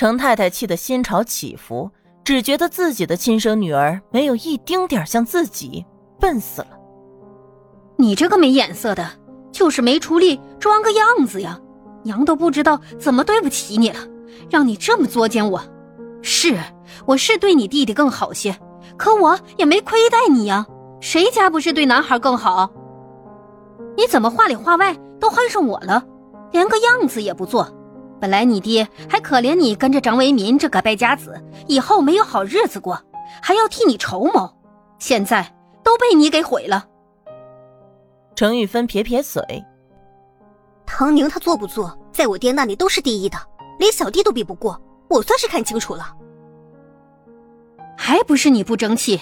程太太气得心潮起伏，只觉得自己的亲生女儿没有一丁点像自己，笨死了。你这个没眼色的，就是没出力装个样子呀！娘都不知道怎么对不起你了，让你这么作践我。是，我是对你弟弟更好些，可我也没亏待你呀。谁家不是对男孩更好？你怎么话里话外都恨上我了？连个样子也不做。本来你爹还可怜你跟着张为民这个败家子，以后没有好日子过，还要替你筹谋。现在都被你给毁了。程玉芬撇撇嘴：“唐宁他做不做，在我爹那里都是第一的，连小弟都比不过。我算是看清楚了，还不是你不争气？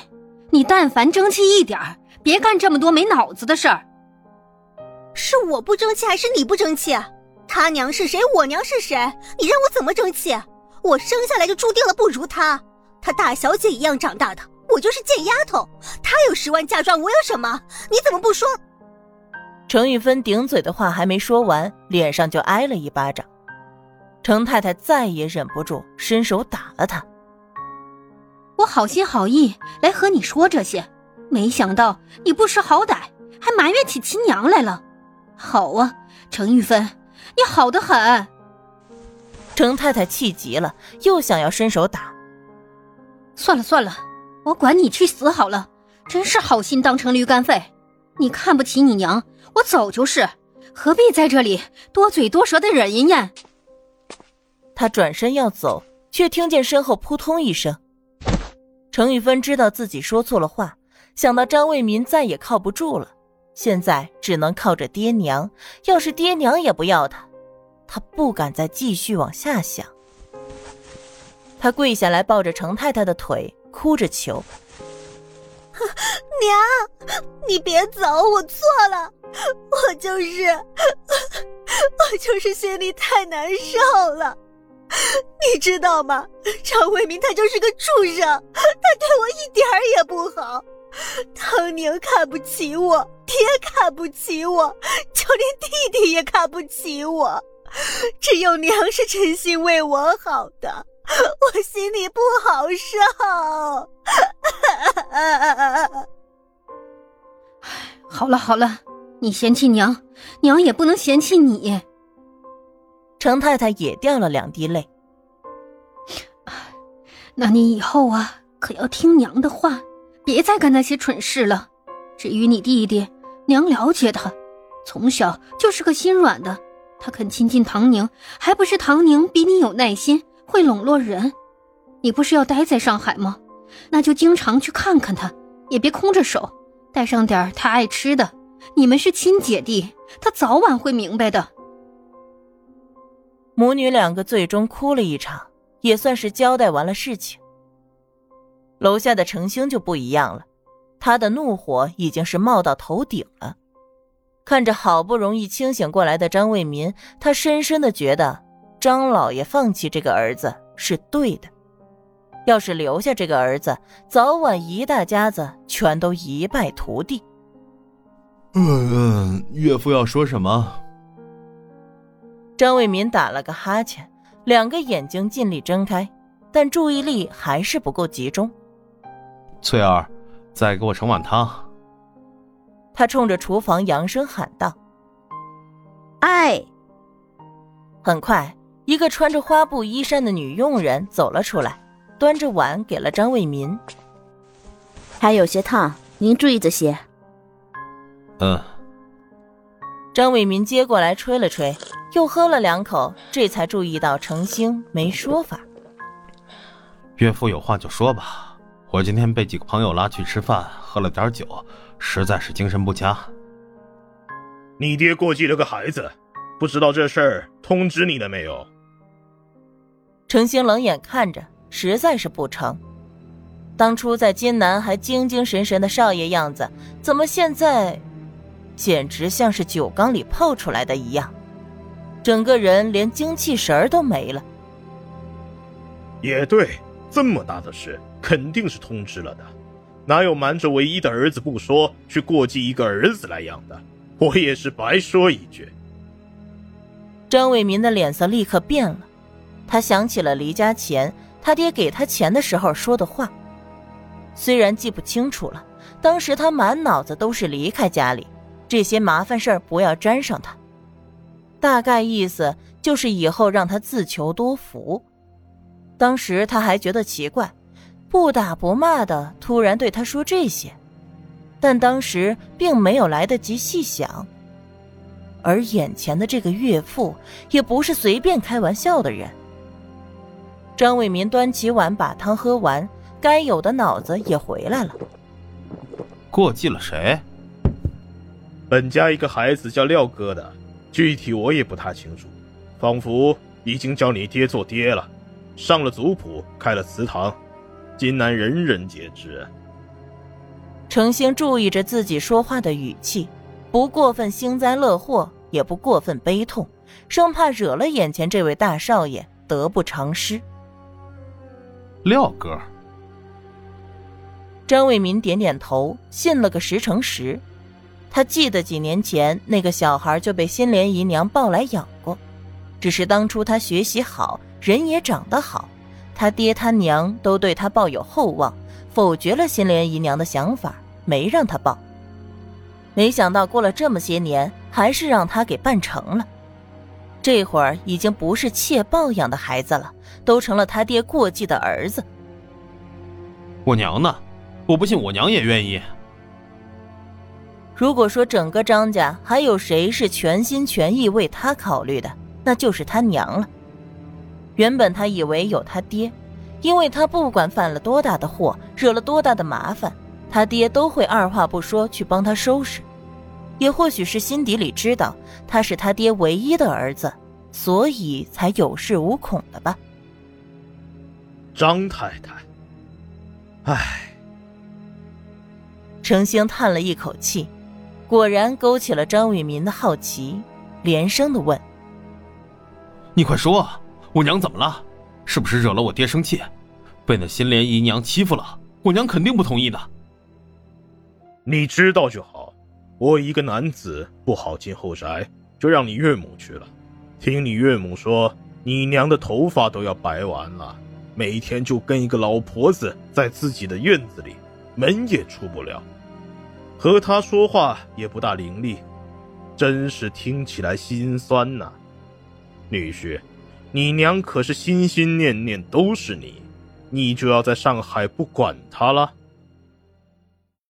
你但凡争气一点别干这么多没脑子的事儿。是我不争气，还是你不争气？”他娘是谁？我娘是谁？你让我怎么争气？我生下来就注定了不如他，他大小姐一样长大的，我就是贱丫头。他有十万嫁妆，我有什么？你怎么不说？程玉芬顶嘴的话还没说完，脸上就挨了一巴掌。程太太再也忍不住，伸手打了她。我好心好意来和你说这些，没想到你不识好歹，还埋怨起亲娘来了。好啊，程玉芬。你好的很，程太太气急了，又想要伸手打。算了算了，我管你去死好了！真是好心当成驴肝肺，你看不起你娘，我走就是，何必在这里多嘴多舌的惹人厌？他转身要走，却听见身后扑通一声。程玉芬知道自己说错了话，想到张卫民再也靠不住了，现在只能靠着爹娘。要是爹娘也不要他。他不敢再继续往下想，他跪下来抱着程太太的腿，哭着求：“娘，你别走，我错了，我就是，我就是心里太难受了，你知道吗？常卫民他就是个畜生，他对我一点儿也不好，唐宁看不起我，爹看不起我，就连弟弟也看不起我。”只有娘是真心为我好的，我心里不好受。好了好了，你嫌弃娘，娘也不能嫌弃你。程太太也掉了两滴泪。那你以后啊，可要听娘的话，别再干那些蠢事了。至于你弟弟，娘了解他，从小就是个心软的。他肯亲近唐宁，还不是唐宁比你有耐心，会笼络人。你不是要待在上海吗？那就经常去看看他，也别空着手，带上点他爱吃的。你们是亲姐弟，他早晚会明白的。母女两个最终哭了一场，也算是交代完了事情。楼下的程星就不一样了，他的怒火已经是冒到头顶了。看着好不容易清醒过来的张卫民，他深深的觉得张老爷放弃这个儿子是对的。要是留下这个儿子，早晚一大家子全都一败涂地。嗯嗯，岳父要说什么？张卫民打了个哈欠，两个眼睛尽力睁开，但注意力还是不够集中。翠儿，再给我盛碗汤。他冲着厨房扬声喊道：“哎！”很快，一个穿着花布衣衫的女佣人走了出来，端着碗给了张卫民。还有些烫，您注意着些。嗯。张卫民接过来吹了吹，又喝了两口，这才注意到程星没说法。岳父有话就说吧，我今天被几个朋友拉去吃饭，喝了点酒。实在是精神不佳。你爹过继了个孩子，不知道这事儿通知你了没有？程星冷眼看着，实在是不成。当初在金南还精精神神的少爷样子，怎么现在，简直像是酒缸里泡出来的一样，整个人连精气神儿都没了。也对，这么大的事，肯定是通知了的。哪有瞒着唯一的儿子不说，去过继一个儿子来养的？我也是白说一句。张伟民的脸色立刻变了，他想起了离家前他爹给他钱的时候说的话，虽然记不清楚了，当时他满脑子都是离开家里，这些麻烦事儿不要沾上他。大概意思就是以后让他自求多福。当时他还觉得奇怪，不打不骂的突然对他说这些，但当时并没有来得及细想。而眼前的这个岳父也不是随便开玩笑的人。张伟民端起碗把汤喝完，该有的脑子也回来了。过继了谁？本家一个孩子叫廖哥的。具体我也不太清楚，仿佛已经叫你爹做爹了，上了族谱，开了祠堂，今南人人皆知。程兴注意着自己说话的语气，不过分幸灾乐祸，也不过分悲痛，生怕惹了眼前这位大少爷得不偿失。廖哥，张伟民点点头，信了个十成十。他记得几年前那个小孩就被新莲姨娘抱来养过，只是当初他学习好，人也长得好，他爹他娘都对他抱有厚望，否决了新莲姨娘的想法，没让他抱。没想到过了这么些年，还是让他给办成了。这会儿已经不是妾抱养的孩子了，都成了他爹过继的儿子。我娘呢？我不信我娘也愿意。如果说整个张家还有谁是全心全意为他考虑的，那就是他娘了。原本他以为有他爹，因为他不管犯了多大的祸，惹了多大的麻烦，他爹都会二话不说去帮他收拾。也或许是心底里知道他是他爹唯一的儿子，所以才有恃无恐的吧。张太太，唉，程兴叹了一口气。果然勾起了张伟民的好奇，连声的问：“你快说，我娘怎么了？是不是惹了我爹生气，被那新莲姨娘欺负了？我娘肯定不同意的。”你知道就好。我一个男子不好进后宅，就让你岳母去了。听你岳母说，你娘的头发都要白完了，每天就跟一个老婆子在自己的院子里，门也出不了。和她说话也不大伶俐，真是听起来心酸呐。女婿，你娘可是心心念念都是你，你就要在上海不管她了？